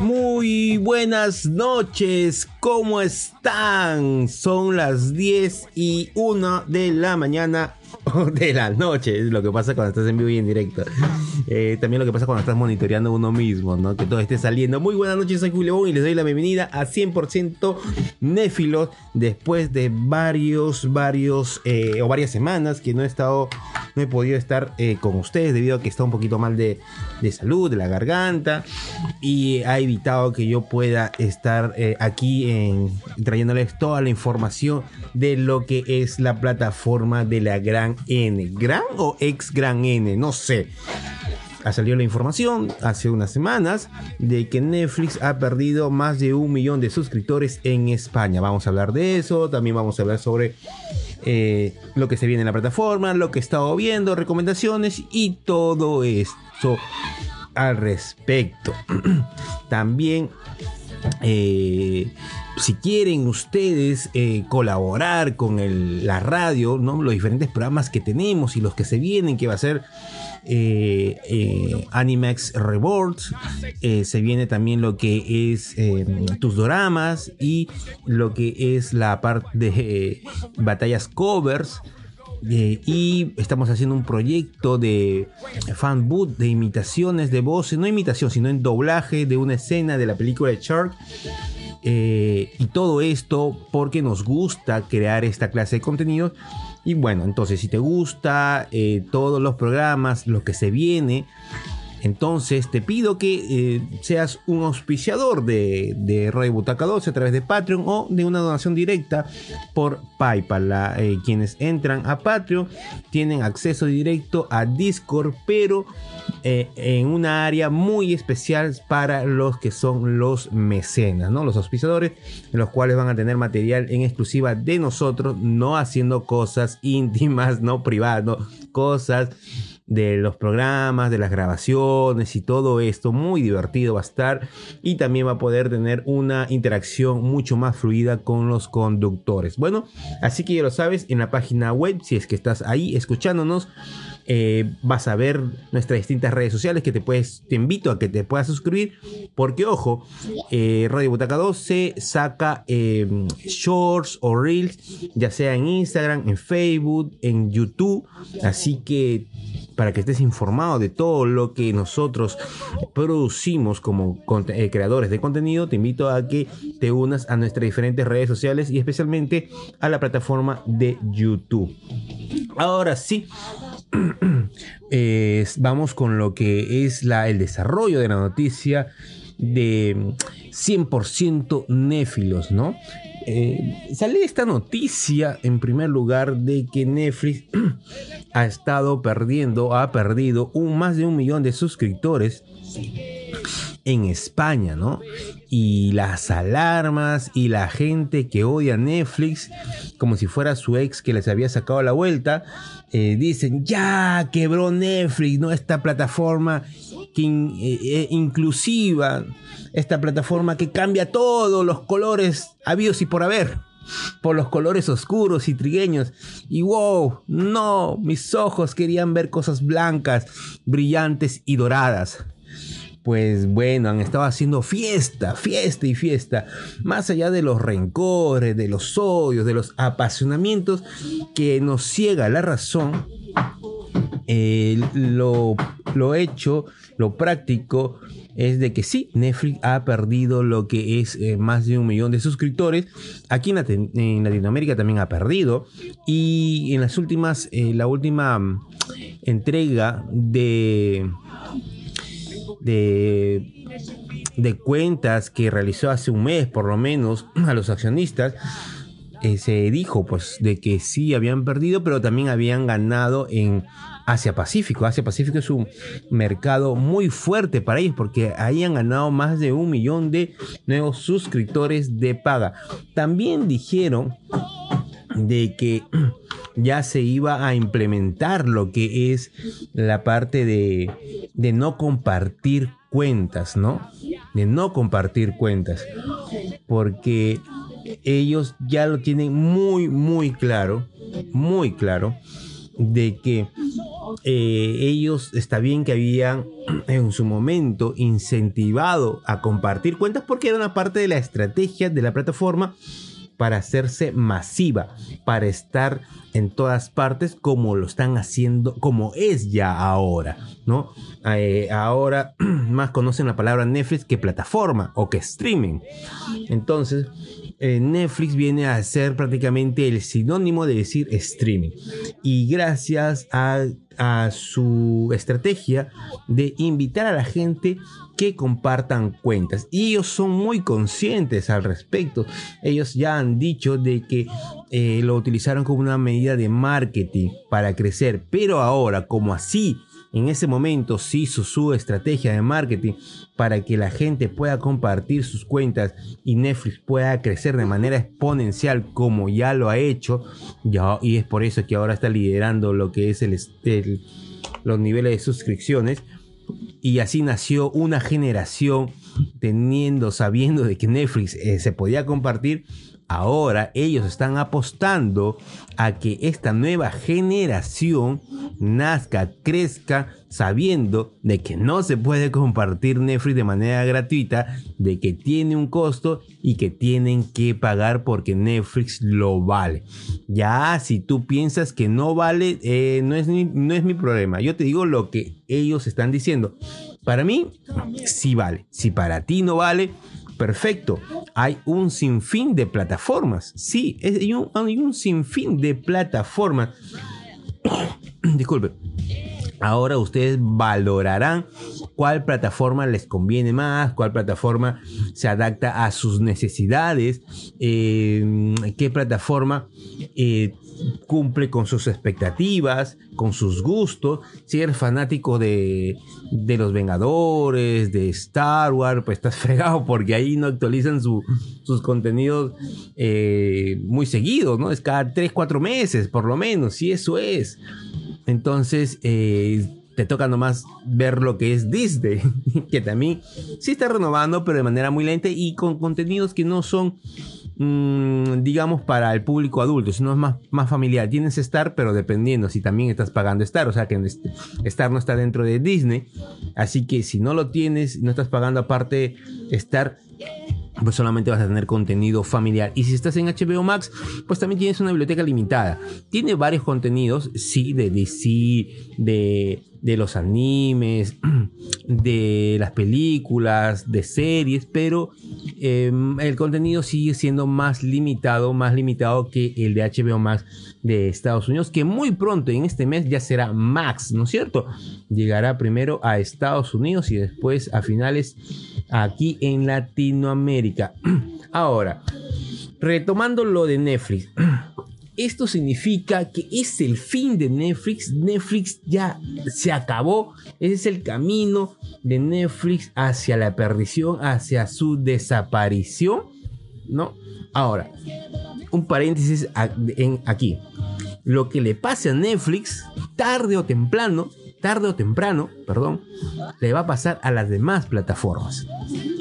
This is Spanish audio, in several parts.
Muy buenas noches, ¿cómo están? Son las 10 y 1 de la mañana de la noche, es lo que pasa cuando estás en vivo y en directo. Eh, también lo que pasa cuando estás monitoreando uno mismo, ¿no? Que todo esté saliendo. Muy buenas noches, soy Julio Bon y les doy la bienvenida a 100% Néfilos después de varios, varios eh, o varias semanas que no he estado, no he podido estar eh, con ustedes debido a que está un poquito mal de, de salud, de la garganta y ha evitado que yo pueda estar aquí en, trayéndoles toda la información de lo que es la plataforma de la gran N. ¿Gran o ex gran N? No sé. Ha salido la información hace unas semanas de que Netflix ha perdido más de un millón de suscriptores en España. Vamos a hablar de eso. También vamos a hablar sobre eh, lo que se viene en la plataforma, lo que he estado viendo, recomendaciones y todo esto al respecto. También eh, si quieren ustedes eh, colaborar con la radio, ¿no? los diferentes programas que tenemos y los que se vienen, que va a ser eh, eh, Animax Rewards, se viene también lo que es tus doramas y lo que es la parte de batallas covers. y estamos haciendo un proyecto de fan boot de imitaciones de voces, no imitación, sino en doblaje de una escena de la película de Shark eh, y todo esto porque nos gusta crear esta clase de contenido. Y bueno, entonces si te gusta eh, todos los programas, lo que se viene, entonces te pido que eh, seas un auspiciador de, de Butaca 12 a través de Patreon o de una donación directa por PayPal. Eh, quienes entran a Patreon tienen acceso directo a Discord, pero eh, en una área muy especial para los que son los mecenas, ¿no? los auspiciadores, en los cuales van a tener material en exclusiva de nosotros, no haciendo cosas íntimas, no privadas, no, cosas de los programas, de las grabaciones y todo esto. Muy divertido va a estar y también va a poder tener una interacción mucho más fluida con los conductores. Bueno, así que ya lo sabes, en la página web, si es que estás ahí escuchándonos, eh, vas a ver nuestras distintas redes sociales que te puedes, te invito a que te puedas suscribir, porque ojo, eh, Radio Butaca 2 se saca em, shorts o reels, ya sea en Instagram, en Facebook, en YouTube, así que para que estés informado de todo lo que nosotros producimos como eh, creadores de contenido, te invito a que te unas a nuestras diferentes redes sociales y especialmente a la plataforma de YouTube. Ahora sí, vamos con lo que es el desarrollo de la noticia de 100% néfilos, ¿no? Eh, sale esta noticia en primer lugar de que Netflix ha estado perdiendo, ha perdido un, más de un millón de suscriptores en España, ¿no? Y las alarmas y la gente que odia Netflix, como si fuera su ex que les había sacado la vuelta, eh, dicen, ya quebró Netflix, ¿no? Esta plataforma que eh, inclusiva, esta plataforma que cambia todos los colores habidos y por haber. Por los colores oscuros y trigueños. Y wow, no, mis ojos querían ver cosas blancas, brillantes y doradas pues bueno, han estado haciendo fiesta, fiesta y fiesta, más allá de los rencores, de los odios, de los apasionamientos que nos ciega la razón, eh, lo, lo hecho, lo práctico es de que sí, Netflix ha perdido lo que es eh, más de un millón de suscriptores. Aquí en, Latinoamérica también ha perdido. Y en las últimas, eh, la última mm, entrega de, de, de cuentas que realizó hace un mes por lo menos a los accionistas, eh, se dijo pues de que sí habían perdido, pero también habían ganado en Asia Pacífico. Asia Pacífico es un mercado muy fuerte para ellos porque ahí han ganado más de un millón de nuevos suscriptores de paga. También dijeron de que ya se iba a implementar lo que es la parte de, de no compartir cuentas, ¿no? De no compartir cuentas. Porque ellos ya lo tienen muy, muy claro, muy claro, de que eh, ellos está bien que habían en su momento incentivado a compartir cuentas porque era una parte de la estrategia de la plataforma para hacerse masiva, para estar en todas partes como lo están haciendo, como es ya ahora, ¿no? Eh, ahora más conocen la palabra Netflix que plataforma o que streaming. Entonces, eh, Netflix viene a ser prácticamente el sinónimo de decir streaming. Y gracias a, su estrategia de invitar a la gente que compartan cuentas. Y ellos son muy conscientes al respecto. Ellos ya han dicho de que eh, lo utilizaron como una medida de marketing para crecer. Pero ahora, como así en ese momento se hizo su estrategia de marketing para que la gente pueda compartir sus cuentas y Netflix pueda crecer de manera exponencial como ya lo ha hecho. Y es por eso que ahora está liderando lo que es el, los niveles de suscripciones. Y así nació una generación teniendo, sabiendo de que Netflix eh, se podía compartir Ahora ellos están apostando a que esta nueva generación nazca, crezca, sabiendo de que no se puede compartir Netflix de manera gratuita, de que tiene un costo y que tienen que pagar porque Netflix lo vale. Ya, si tú piensas que no vale, eh, no, es no es mi problema. Yo te digo lo que ellos están diciendo. Para mí, sí vale. Si para ti no vale, perfecto. Hay un sinfín de plataformas. Sí, hay un, hay un sinfín de plataformas. Disculpe. Ahora ustedes valorarán cuál plataforma les conviene más, cuál plataforma se adapta a sus necesidades, eh, qué plataforma eh, cumple con sus expectativas, con sus gustos. Si eres fanático de, de los Vengadores, de Star Wars, pues estás fregado porque ahí no actualizan sus contenidos eh, muy seguidos, ¿no? Es cada 3, 4 meses, por lo menos, y eso es. Entonces, eh, te toca nomás ver lo que es Disney, que también sí está renovando, pero de manera muy lenta y con contenidos que no son Mm, digamos, para el público adulto, sino es más, más familiar. Tienes Star, pero dependiendo si también estás pagando Star, o sea que Star no está dentro de Disney, así que si no lo tienes, no estás pagando aparte Star, pues solamente vas a tener contenido familiar. Y si estás en HBO Max, pues también tienes una biblioteca limitada. Tiene varios contenidos, sí, de DC, de, de los animes, de las películas, de series, pero em, el contenido sigue siendo más limitado, más limitado que el de HBO Max de Estados Unidos, que muy pronto en este mes ya será Max, ¿no es cierto? Llegará primero a Estados Unidos y después a finales aquí en Latinoamérica. Ahora, retomando lo de Netflix. Esto significa que es el fin de Netflix. Netflix ya se acabó. Ese es el camino de Netflix hacia la perdición, hacia su desaparición. ¿No? Ahora, un paréntesis aquí. Lo que le pase a Netflix, tarde o temprano, tarde o temprano, perdón, le va a pasar a las demás plataformas.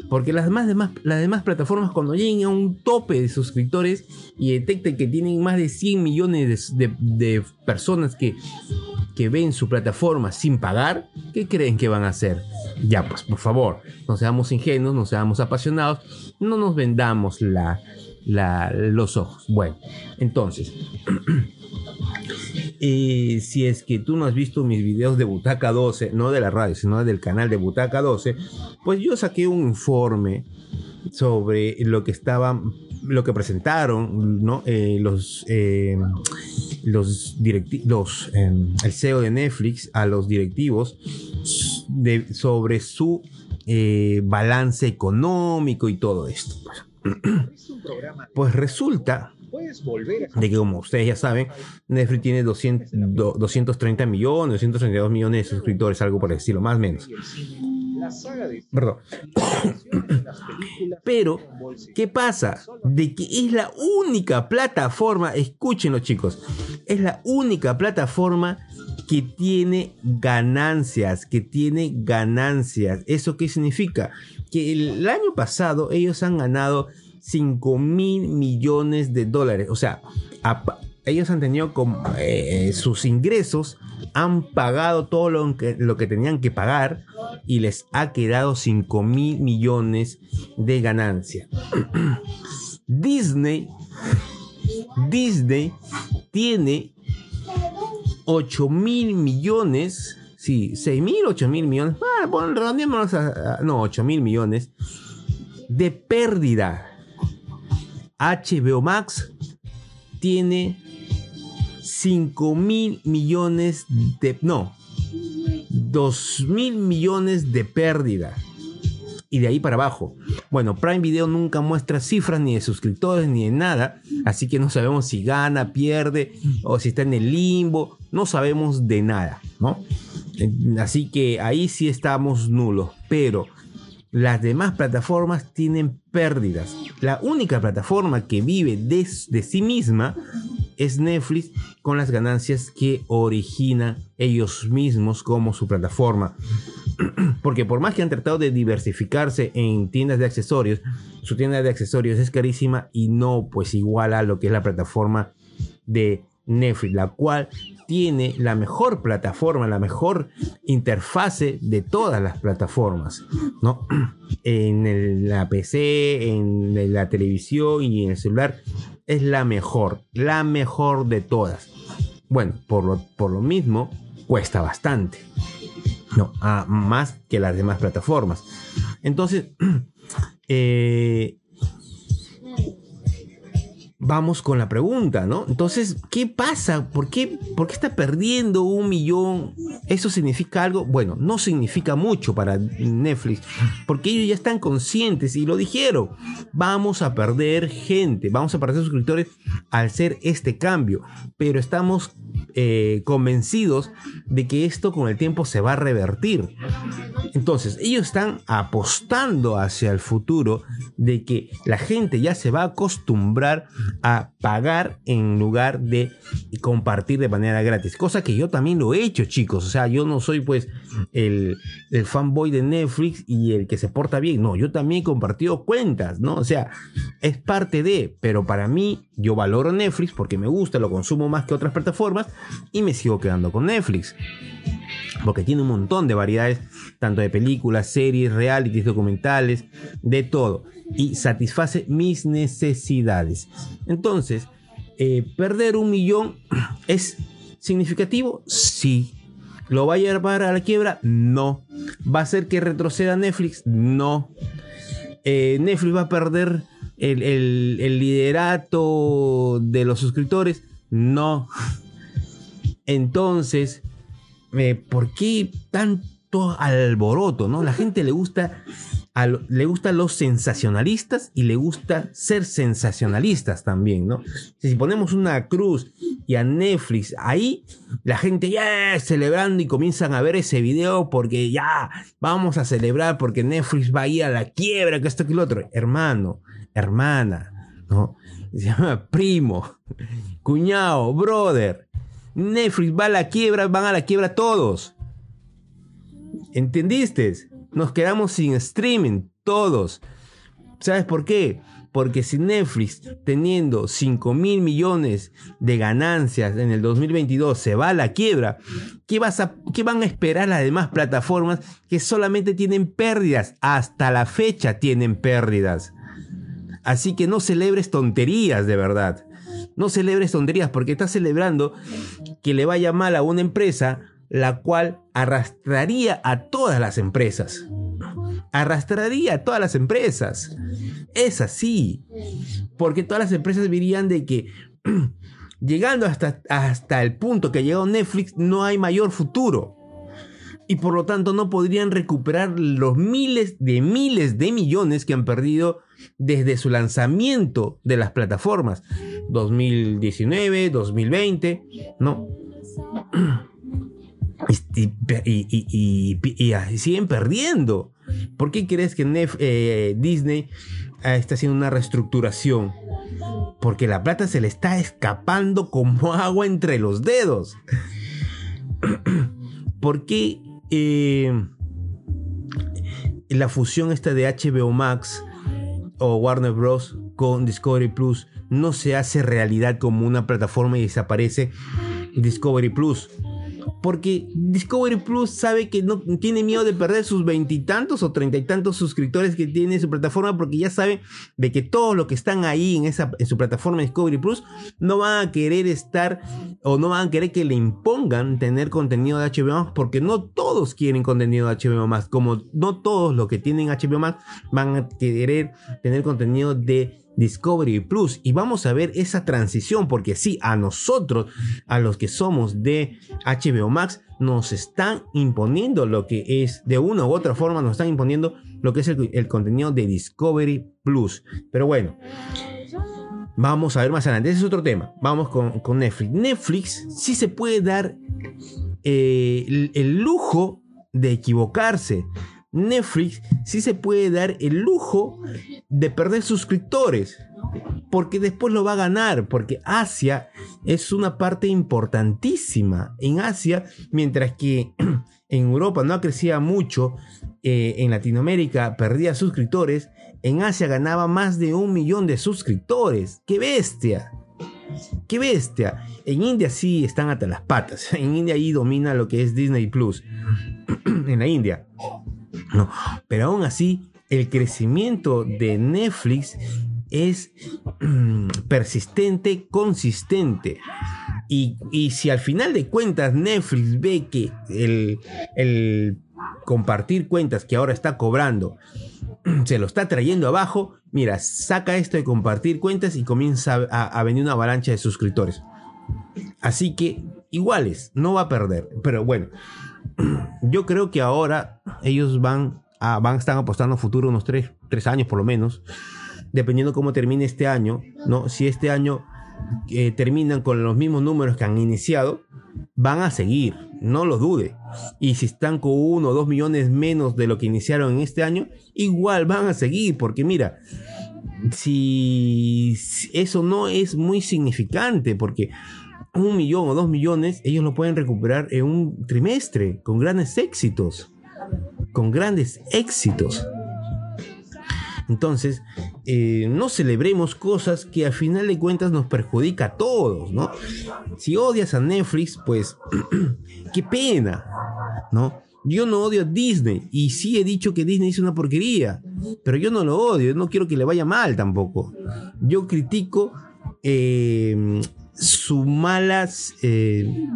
Porque las demás, las demás plataformas cuando lleguen a un tope de suscriptores y detecten que tienen más de 100 millones de, personas que, que ven su plataforma sin pagar, ¿qué creen que van a hacer? Ya, pues por favor, no seamos ingenuos, no seamos apasionados, no nos vendamos los ojos. Bueno, entonces, Y si es que tú no has visto mis videos de Butaca 12, no de la radio, sino del canal de Butaca 12, pues yo saqué un informe sobre lo que estaban, lo que presentaron, ¿no? Eh, los, eh, los, los em, el CEO de Netflix a los directivos de, sobre su eh, balance económico y todo esto. Pues resulta de que como ustedes ya saben, Netflix tiene 200, 230 millones, 232 millones de suscriptores, algo por el estilo, más o menos. Perdón. Pero, ¿qué pasa? De que es la única plataforma, escúchenlo chicos, es la única plataforma que tiene ganancias, que tiene ganancias. ¿Eso qué significa? Que el año pasado ellos han ganado 5 mil millones de dólares. O sea, ellos han tenido como, eh, sus ingresos, han pagado todo lo que, lo que tenían que pagar y les ha quedado 5 mil millones de ganancia. Disney, Disney tiene 8 mil millones, sí, 6 mil, 8 mil millones, bueno, a, a, no, 8 mil millones de pérdida. HBO Max tiene 5 mil millones de... No, 2 mil millones de pérdida. Y de ahí para abajo. Bueno, Prime Video nunca muestra cifras ni de suscriptores ni de nada. Así que no sabemos si gana, pierde o si está en el limbo. No sabemos de nada, ¿no? Así que ahí sí estamos nulos. Pero las demás plataformas tienen pérdidas. La única plataforma que vive de, sí misma es Netflix con las ganancias que origina ellos mismos como su plataforma. Porque por más que han tratado de diversificarse en tiendas de accesorios, su tienda de accesorios es carísima y no pues igual a lo que es la plataforma de Netflix, la cual tiene la mejor plataforma, la mejor interfase de todas las plataformas, ¿no? En la PC, en la televisión y en el celular es la mejor, la mejor de todas. Bueno, por lo, por lo mismo, cuesta bastante. No, más que las demás plataformas. Entonces, eh, vamos con la pregunta, ¿no? Entonces, ¿qué pasa? ¿Por qué, ¿Por qué está perdiendo un millón? ¿Eso significa algo? Bueno, no significa mucho para Netflix, porque ellos ya están conscientes y lo dijeron. Vamos a perder gente, vamos a perder suscriptores al hacer este cambio, pero estamos eh, convencidos de que esto con el tiempo se va a revertir. Entonces, ellos están apostando hacia el futuro de que la gente ya se va a acostumbrar a pagar en lugar de compartir de manera gratis. Cosa que yo también lo he hecho, chicos. O sea, yo no soy pues el, el fanboy de Netflix y el que se porta bien. No, yo también he compartido cuentas, ¿no? O sea, es parte de, pero para mí yo valoro Netflix porque me gusta, lo consumo más que otras plataformas y me sigo quedando con Netflix porque tiene un montón de variedades, tanto de películas, series, realities, documentales, de todo, y satisface mis necesidades. Entonces, eh, perder un millón es significativo, sí. ¿Lo va a llevar a la quiebra? No. ¿Va a hacer que retroceda Netflix? No. Eh, Netflix va a perder el, el liderato de los suscriptores? No. Entonces, eh, ¿por qué tanto alboroto? ¿no? La gente le gusta, le gusta los sensacionalistas y le gusta ser sensacionalistas también, ¿no? Si ponemos una cruz y a Netflix ahí, la gente ya celebrando y comienzan a ver ese video porque ya vamos a celebrar porque Netflix va a ir a la quiebra, que esto que lo otro. Hermano, hermana, ¿no? Se llama primo, cuñado, brother. Netflix va a la quiebra, van a la quiebra todos. ¿Entendiste? Nos quedamos sin streaming, todos. ¿Sabes por qué? Porque si Netflix, teniendo 5 mil millones de ganancias en el 2022, se va a la quiebra, ¿qué, vas a, ¿qué van a esperar las demás plataformas que solamente tienen pérdidas? Hasta la fecha tienen pérdidas. Así que no celebres tonterías de verdad. No celebres tonterías porque estás celebrando que le vaya mal a una empresa la cual arrastraría a todas las empresas. Arrastraría a todas las empresas. Es así. Porque todas las empresas dirían de que llegando hasta, hasta el punto que ha llegado Netflix no hay mayor futuro. Y por lo tanto no podrían recuperar los miles de miles de millones que han perdido desde su lanzamiento de las plataformas. 2019, 2020, ¿no? Y, siguen perdiendo. ¿Por qué crees que eh, Disney está haciendo una reestructuración? Porque la plata se le está escapando como agua entre los dedos. ¿Por qué eh, la fusión esta de HBO Max o Warner Bros. con Discovery Plus no se hace realidad como una plataforma y desaparece Discovery Plus porque Discovery Plus sabe que no tiene miedo de perder sus veintitantos o treinta y tantos suscriptores que tiene su plataforma porque ya sabe de que todos los que están ahí en, esa, en su plataforma Discovery Plus no van a querer estar o no van a querer que le impongan tener contenido de HBO Max porque no todos quieren contenido de HBO Max como no todos los que tienen HBO Max van a querer tener contenido de Discovery Plus y vamos a ver esa transición porque sí, a nosotros, a los que somos de HBO Max, nos están imponiendo lo que es, de una u otra forma, nos están imponiendo lo que es el, contenido de Discovery Plus. Pero bueno. Vamos a ver más adelante. Ese es otro tema. Vamos con, Netflix. Netflix sí se puede dar eh, el lujo de equivocarse. Netflix sí se puede dar el lujo de perder suscriptores. Porque después lo va a ganar. Porque Asia es una parte importantísima. En Asia, mientras que en Europa no crecía mucho, eh, en Latinoamérica perdía suscriptores, en Asia ganaba más de un millón de suscriptores. ¡Qué bestia! ¡Qué bestia! En India sí están hasta las patas. En India ahí domina lo que es Disney Plus. en la India. No, pero aún así, el crecimiento de Netflix es mm, persistente, consistente. Y, si al final de cuentas Netflix ve que el, compartir cuentas que ahora está cobrando se lo está trayendo abajo, mira, saca esto de compartir cuentas y comienza a, a venir una avalancha de suscriptores. Así que iguales, no va a perder. Pero bueno, yo creo que ahora ellos van a, van, están apostando a futuro unos tres, años por lo menos, dependiendo cómo termine este año, ¿no? Si este año eh, terminan con los mismos números que han iniciado, van a seguir, no lo dude. Y si están con uno o dos millones menos de lo que iniciaron en este año, igual van a seguir, porque mira, si eso no es muy significante, porque un millón o dos millones, ellos lo pueden recuperar en un trimestre con grandes éxitos. Con grandes éxitos. Entonces, eh, no celebremos cosas que a final de cuentas nos perjudica a todos, ¿no? Si odias a Netflix, pues, qué pena, ¿no? Yo no odio a Disney y sí he dicho que Disney es una porquería, pero yo no lo odio, no quiero que le vaya mal tampoco. Yo critico eh, su malas eh,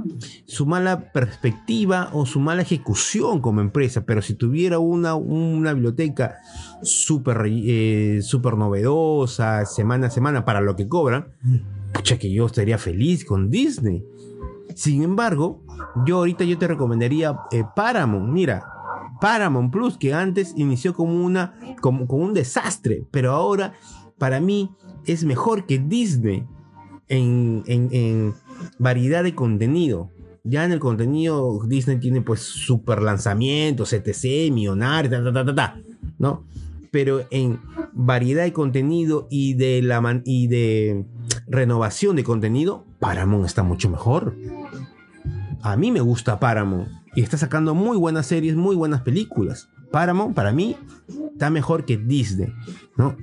su mala perspectiva o su mala ejecución como empresa pero si tuviera una, una biblioteca súper eh, super novedosa semana a semana para lo que cobran pucha que yo estaría feliz con Disney. Sin embargo yo ahorita yo te recomendaría eh, Paramount. Mira Paramount Plus que antes inició como una como, como un desastre pero ahora para mí es mejor que Disney en, variedad de contenido. Ya en el contenido Disney tiene pues super lanzamientos, etc, millonarios, ¿no? Pero en variedad de contenido y de, la y de renovación de contenido, Paramount está mucho mejor. A mí me gusta Paramount y está sacando muy buenas series, muy buenas películas. Paramount para mí está mejor que Disney, ¿no?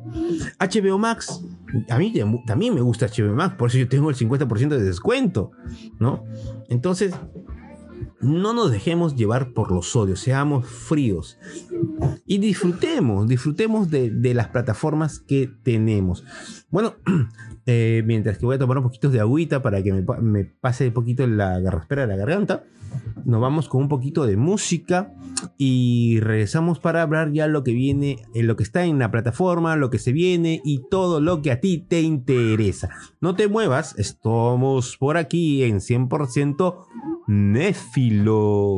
HBO Max a mí también me gusta HBO Max, por eso yo tengo el 50% de descuento, ¿no? Entonces, no nos dejemos llevar por los odios, seamos fríos y disfrutemos, disfrutemos de, las plataformas que tenemos. Bueno, eh, mientras que voy a tomar un poquito de agüita para que me, me pase un poquito la garraspera de la garganta nos vamos con un poquito de música y regresamos para hablar ya lo que viene, en lo que está en la plataforma, lo que se viene y todo lo que a ti te interesa. No te muevas, estamos por aquí en 100% Néfilos.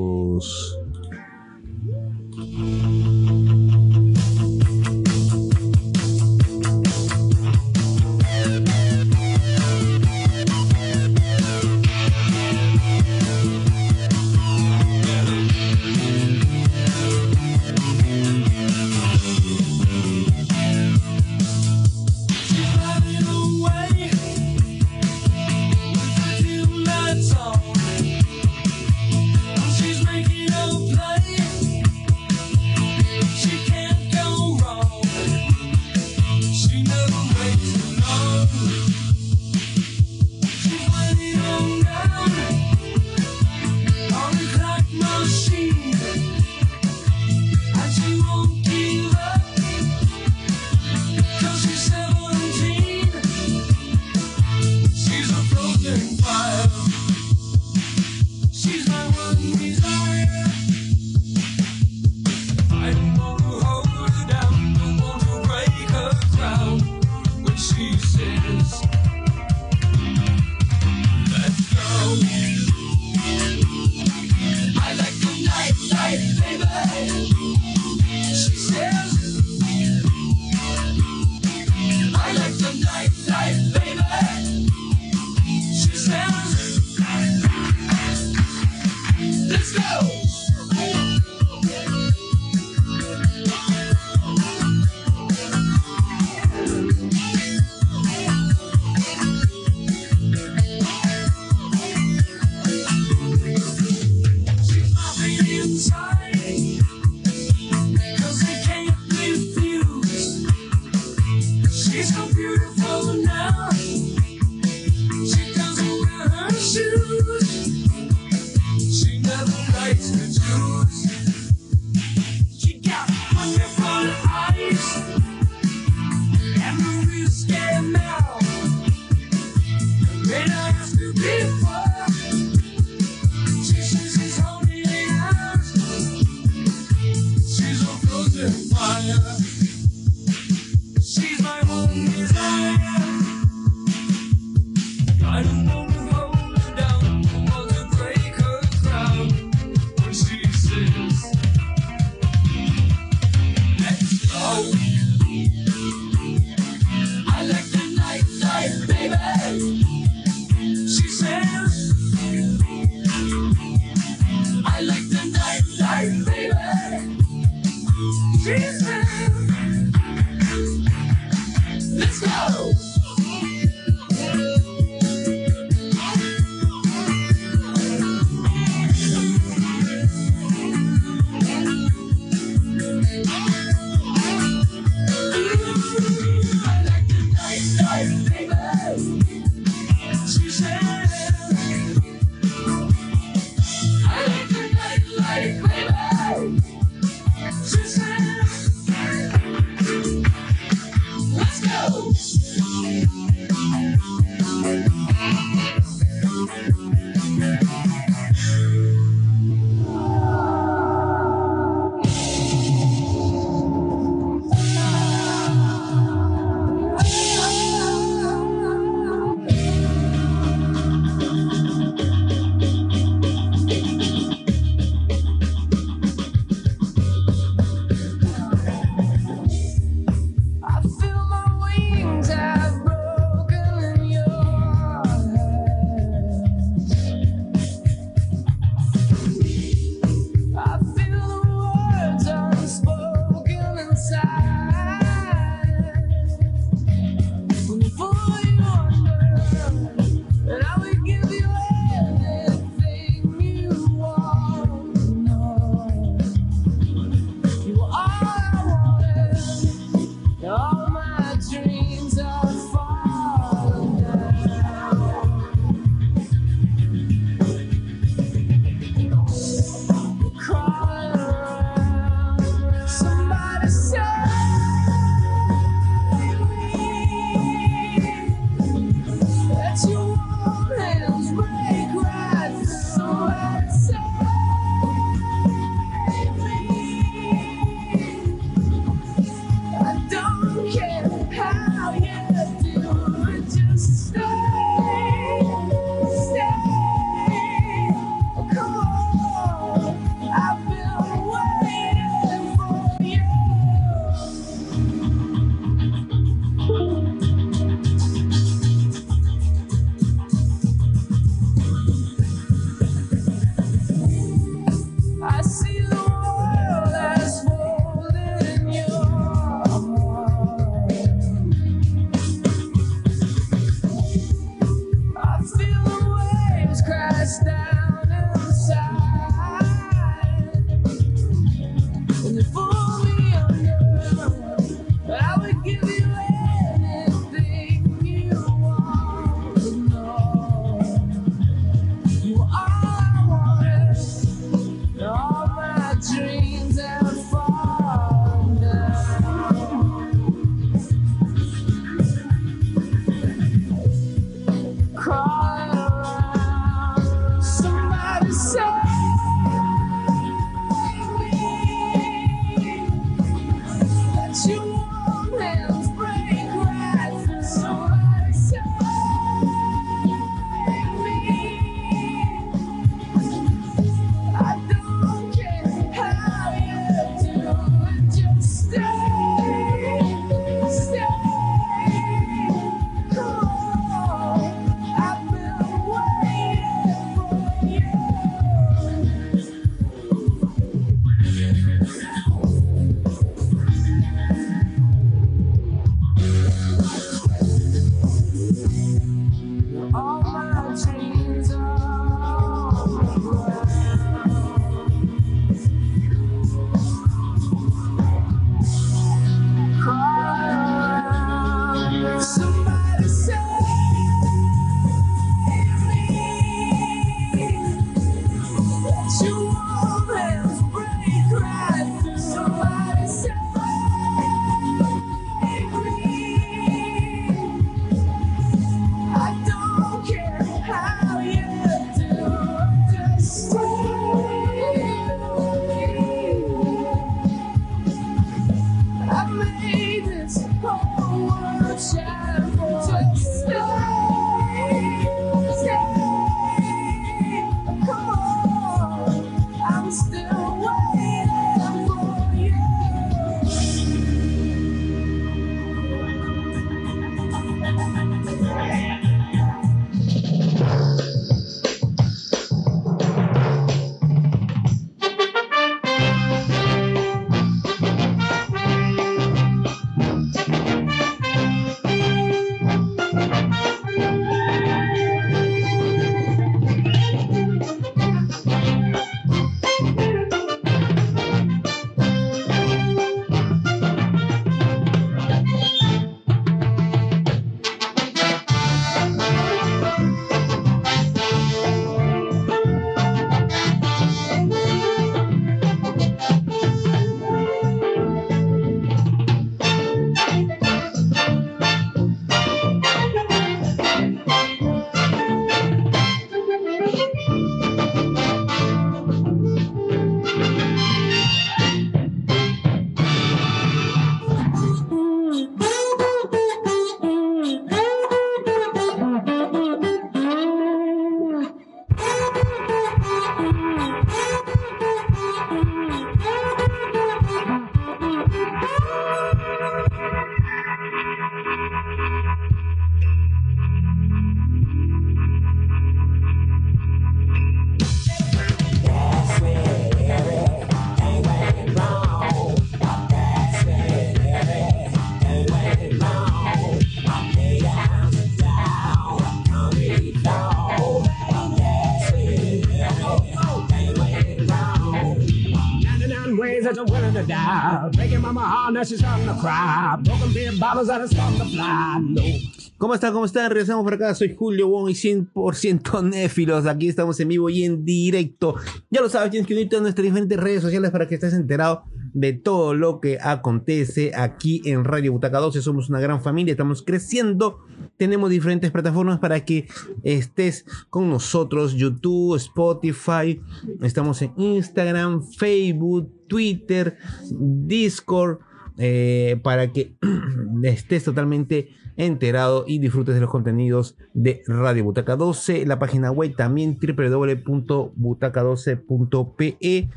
¿Cómo están? ¿Cómo están? Regresamos por acá. Soy Julio Wong y 100% néfilos. Aquí estamos en vivo y en directo. Ya lo sabes, tienes que unirte a nuestras diferentes redes sociales para que estés enterado de todo lo que acontece aquí en Radio Butaca 12. Somos una gran familia, estamos creciendo. Tenemos diferentes plataformas para que estés con nosotros. YouTube, Spotify. Estamos en Instagram, Facebook, Twitter, Discord. Eh, para que estés totalmente enterado y disfrutes de los contenidos de Radio Butaca 12. La página web también www.butaca12.pe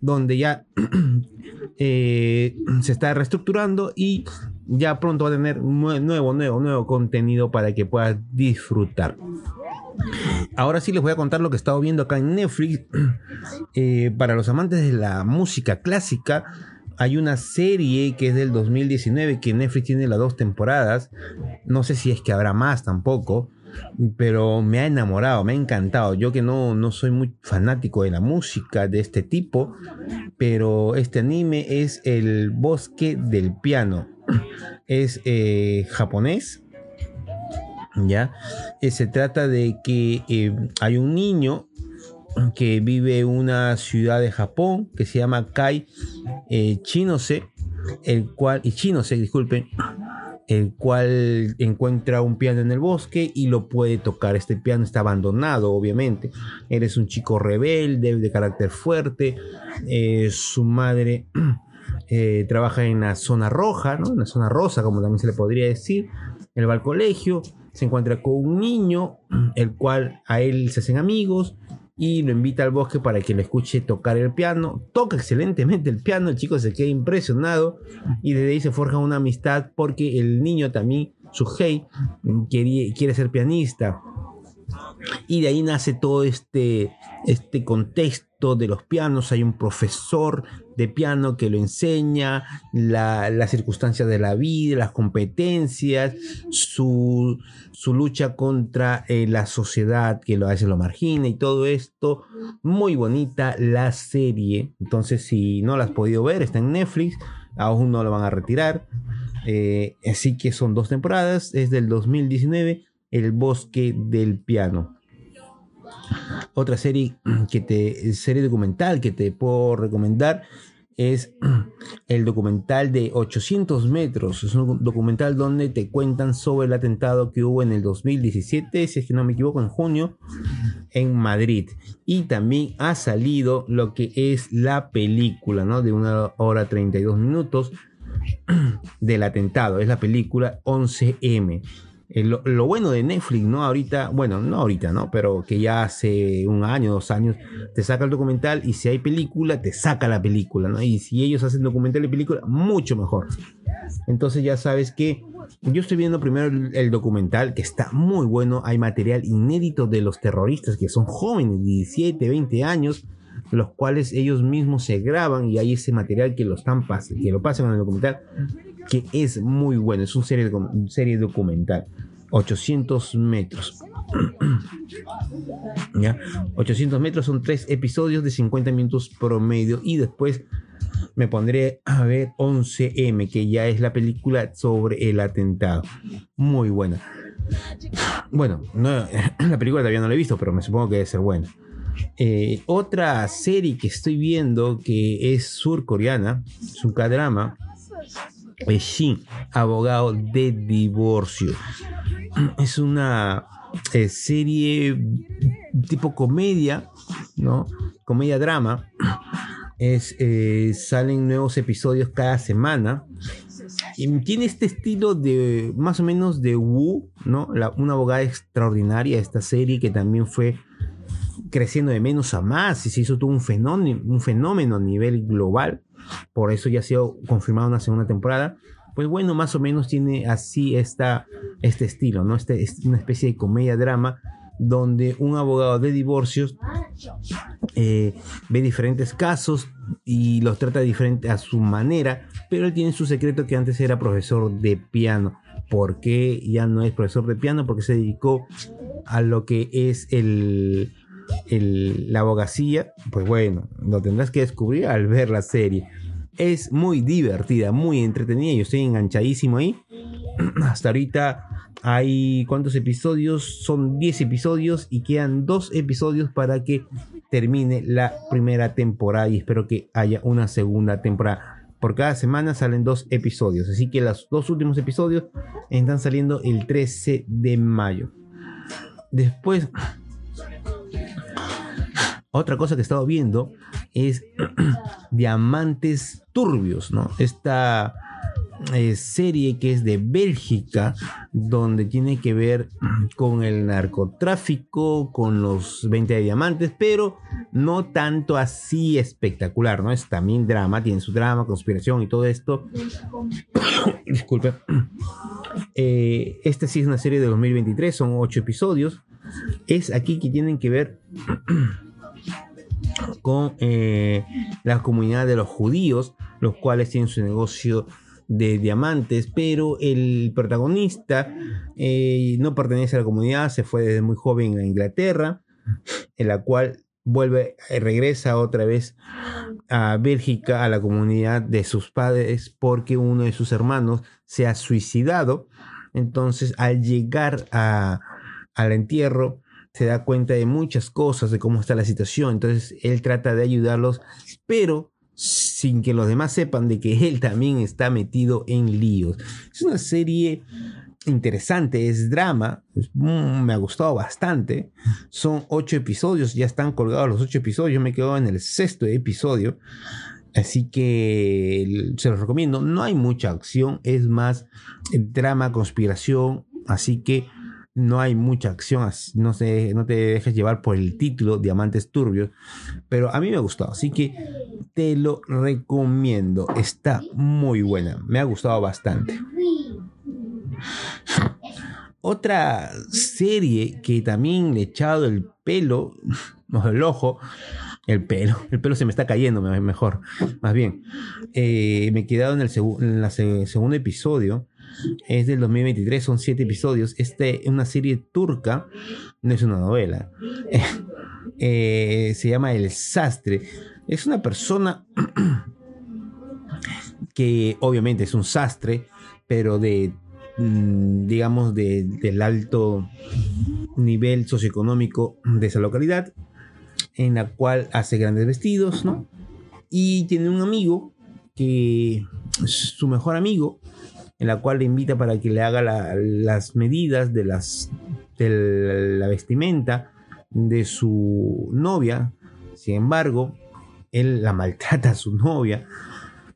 donde ya eh, se está reestructurando y ya pronto va a tener nue- nuevo, nuevo, nuevo contenido para que puedas disfrutar. Ahora sí les voy a contar lo que he estado viendo acá en Netflix. Eh, para los amantes de la música clásica, hay una serie que es del 2019 que Netflix tiene las dos temporadas. No sé si es que habrá más tampoco. Pero me ha enamorado, me ha encantado. Yo que no, no soy muy fanático de la música de este tipo, pero este anime es El Bosque del Piano. Es eh, japonés, ¿ya? Eh, se trata de que eh, hay un niño que vive en una ciudad de Japón que se llama Kai eh, Chinose, el cual, y disculpen, el cual encuentra un piano en el bosque y lo puede tocar. Este piano está abandonado, obviamente. Eres un chico rebelde, de carácter fuerte. eh, su madre eh, trabaja en la zona roja, ¿no? en la zona rosa, como también se le podría decir. Él va al colegio, se encuentra con un niño, el cual a él se hacen amigos y lo invita al bosque para que le escuche tocar el piano. Toca excelentemente el piano, el chico se queda impresionado y desde ahí se forja una amistad porque el niño también, Suhei, quiere, quiere ser pianista. Y de ahí nace todo este, este contexto de los pianos. Hay un profesor de piano que lo enseña, la- las circunstancias de la vida, las competencias, su, su lucha contra eh, la sociedad que lo, veces lo margina y todo esto. Muy bonita la serie. Entonces, si no la has podido ver, está en Netflix. Aún no lo van a retirar. Eh, así que son dos temporadas. Es del 2019. El bosque del piano. Otra serie que te serie documental que te puedo recomendar es el documental de 800 metros. Es un documental donde te cuentan sobre el atentado que hubo en el 2017, si es que no me equivoco, en junio, en Madrid. Y también ha salido lo que es la película, ¿no? De una hora 32 minutos del atentado. Es la película 11M. Eh, Lo, bueno de Netflix, ¿no? Ahorita, bueno, no ahorita, ¿no? Pero que ya hace un año, dos años, te saca el documental y si hay película, te saca la película, ¿no? Y si ellos hacen documental y película, mucho mejor. Entonces ya sabes que yo estoy viendo primero el, documental, que está muy bueno. Hay material inédito de los terroristas que son jóvenes, 17, 20 años, los cuales ellos mismos se graban y hay ese material que lo están que lo pasan en el documental, que es muy bueno. Es una serie, serie documental. 800 metros. ¿Ya? 800 metros son tres episodios de 50 minutos promedio y después me pondré a ver 11M, que ya es la película sobre el atentado. Muy buena. Bueno, no, la película todavía no la he visto, pero me supongo que debe ser buena. Eh, otra serie que estoy viendo que es surcoreana, es un K-drama, Shin, abogado de divorcio. Es una eh, serie tipo comedia, ¿no? Comedia drama. Es, eh, salen nuevos episodios cada semana. Y tiene este estilo de más o menos de Wu, ¿no? Una abogada extraordinaria, esta serie que también fue creciendo de menos a más y se hizo todo un fenómeno, un fenómeno a nivel global. Por eso ya ha sido confirmada una segunda temporada. Pues bueno, más o menos tiene así este estilo, ¿no? Este, es una especie de comedia-drama donde un abogado de divorcios eh, ve diferentes casos y los trata diferente a su manera, pero él tiene su secreto que antes era profesor de piano. ¿Por qué ya no es profesor de piano? Porque se dedicó a lo que es el, la abogacía, pues bueno, lo tendrás que descubrir al ver la serie. Es muy divertida, muy entretenida. Yo estoy enganchadísimo ahí. Hasta ahorita hay cuántos episodios? Son 10 episodios y quedan dos episodios para que termine la primera temporada y espero que haya una segunda temporada. Por cada semana salen dos episodios, así que los dos últimos episodios están saliendo el 13 de mayo. Después, otra cosa que he estado viendo es Diamantes Turbios, ¿no? Esta eh, serie que es de Bélgica, donde tiene que ver con el narcotráfico, con los 20 de diamantes, pero no tanto así espectacular, ¿no? Es también drama, tiene su drama, conspiración y todo esto. Disculpe. Eh, esta sí es una serie de 2023, son 8 episodios. Es aquí que tienen que ver con eh, la comunidad de los judíos, los cuales tienen su negocio de diamantes, pero el protagonista eh, no pertenece a la comunidad, se fue desde muy joven a Inglaterra, en la cual vuelve, eh, regresa otra vez a Bélgica, a la comunidad de sus padres, porque uno de sus hermanos se ha suicidado. Entonces, al llegar al entierro, se da cuenta de muchas cosas, de cómo está la situación. Entonces, él trata de ayudarlos, pero sin que los demás sepan de que él también está metido en líos. Es una serie interesante, es drama, me ha gustado bastante. Son ocho episodios, ya están colgados los ocho episodios, yo me quedo en el sexto episodio. Así que se los recomiendo. No hay mucha acción, es más drama, conspiración. Así que no hay mucha acción. No, se, no te dejes llevar por el título Diamantes Turbios. Pero a mí me gustó. Así que te lo recomiendo. Está muy buena. Me ha gustado bastante. Otra serie que también le he echado el pelo, no el ojo, el pelo, el pelo se me está cayendo me- mejor, más bien. Eh, me he quedado en el segundo episodio, es del 2023, son siete episodios. Este es una serie turca, no es una novela. Eh, se llama El Sastre. Es una persona que obviamente es un sastre, pero de, mm, digamos, de- del alto nivel socioeconómico de esa localidad, en la cual hace grandes vestidos, ¿no? Y tiene un amigo que su mejor amigo, en la cual le invita para que le haga la- las medidas de las de la vestimenta de su novia. Sin embargo, él la maltrata a su novia,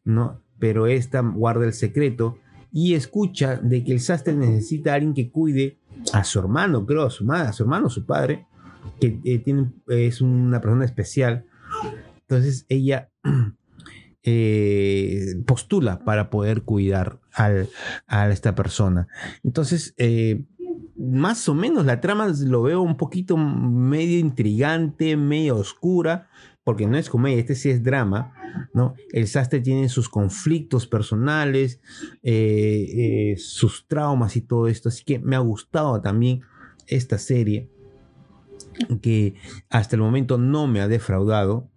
¿no? Pero esta guarda el secreto y escucha de que el sastre necesita a alguien que cuide a su hermano, creo, a su madre, a su hermano, su padre, que eh, tiene, es una persona especial. Entonces ella eh, postula para poder cuidar al- a esta persona. Entonces, eh, más o menos la trama lo veo un poquito medio intrigante, medio oscura, porque no es comedia, este sí es drama, ¿no? El sastre tiene sus conflictos personales, eh, eh, sus traumas y todo esto, así que me ha gustado también esta serie, que hasta el momento no me ha defraudado.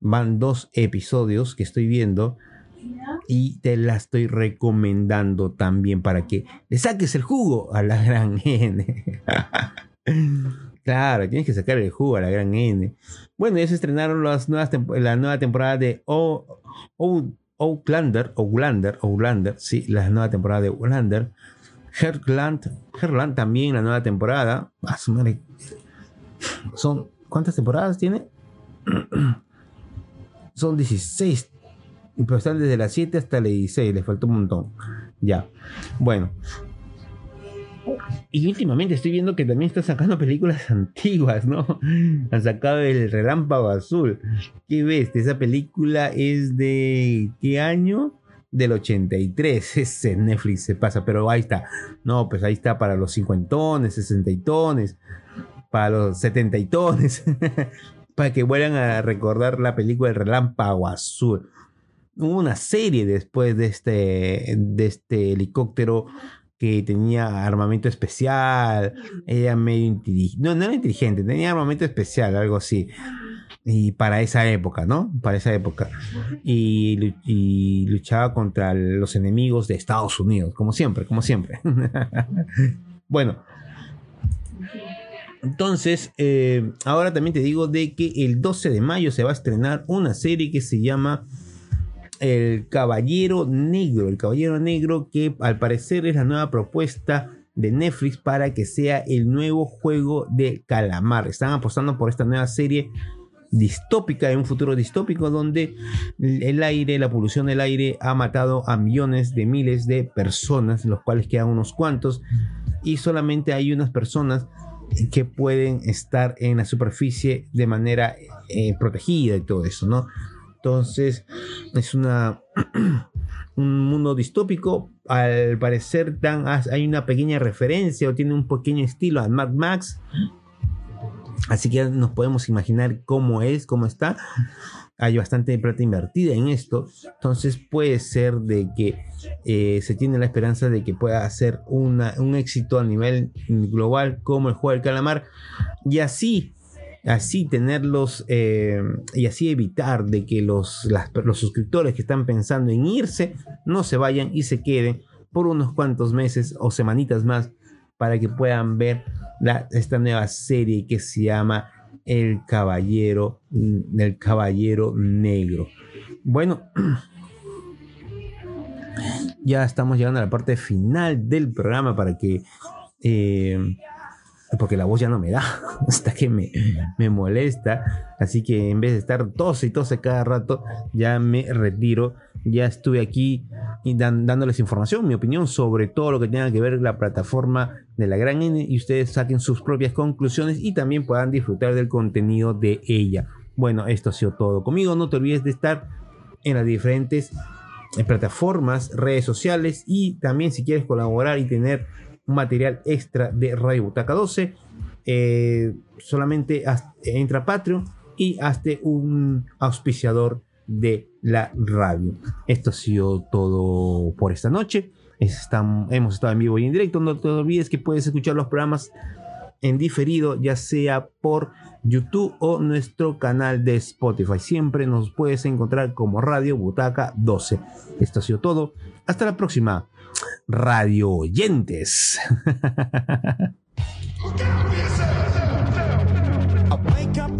Van dos episodios que estoy viendo y te la estoy recomendando también para que le saques el jugo a la gran N. claro, tienes que sacar el jugo a la gran N. Bueno, ya se estrenaron las nuevas la nueva temporada de O- O- Outlander, Outlander, Outlander, sí, la nueva temporada de Outlander. Herland, Herland también la nueva temporada. A su madre. Son, ¿cuántas temporadas tiene? Son 16 pero están desde las 7 hasta las 16, les faltó un montón. Ya. Bueno. Y últimamente estoy viendo que también están sacando películas antiguas, ¿no? Han sacado El Relámpago Azul. ¿Qué ves? Esa película es de. ¿Qué año? Del 83. Ese Netflix se pasa, pero ahí está. No, pues ahí está para los cincuentones, sesentatones, para los setentatones. para que vuelvan a recordar la película El Relámpago Azul hubo una serie después de este, de este helicóptero que tenía armamento especial, ella medio inteligente, no, no era inteligente, tenía armamento especial, algo así. Y para esa época, ¿no? Para esa época. Y luchaba contra los enemigos de Estados Unidos, como siempre, como siempre. bueno, entonces, eh, ahora también te digo de que el 12 de mayo se va a estrenar una serie que se llama El Caballero Negro. El Caballero Negro que al parecer es la nueva propuesta de Netflix para que sea el nuevo juego de calamar. Están apostando por esta nueva serie distópica, en un futuro distópico donde el aire, la polución del aire ha matado a millones de miles de personas, los cuales quedan unos cuantos, y solamente hay unas personas que pueden estar en la superficie de manera eh, protegida y todo eso, ¿no? Entonces, es una un mundo distópico. Al parecer, hay una pequeña referencia o tiene un pequeño estilo a Mad Max. Así que nos podemos imaginar cómo es, cómo está. Hay bastante plata invertida en esto. Entonces puede ser de que eh, se tiene la esperanza de que pueda ser un éxito a nivel global como el juego del calamar. Y así, así tenerlos eh, y así evitar de que los, los suscriptores que están pensando en irse no se vayan y se queden por unos cuantos meses o semanitas más para que puedan ver esta nueva serie que se llama El Caballero, mm, El Caballero Negro. Bueno, ya estamos llegando a la parte final del programa para que eh, porque la voz ya no me da, hasta que me, me molesta. Así que en vez de estar tose y tose cada rato, ya me retiro. Ya estuve aquí dándoles información, mi opinión sobre todo lo que tenga que ver la plataforma de la Gran N y ustedes saquen sus propias conclusiones y también puedan disfrutar del contenido de ella. Bueno, esto ha sido todo conmigo. No te olvides de estar en las diferentes plataformas, redes sociales y también si quieres colaborar y tener material extra de Radio Butaca 12, eh, solamente entra Patreon y hazte un auspiciador de la radio. Esto ha sido todo por esta noche. Hemos estado en vivo y en directo. No te olvides que puedes escuchar los programas en diferido, ya sea por YouTube o nuestro canal de Spotify. Siempre nos puedes encontrar como Radio Butaca 12. Esto ha sido todo. Hasta la próxima. Radio Oyentes.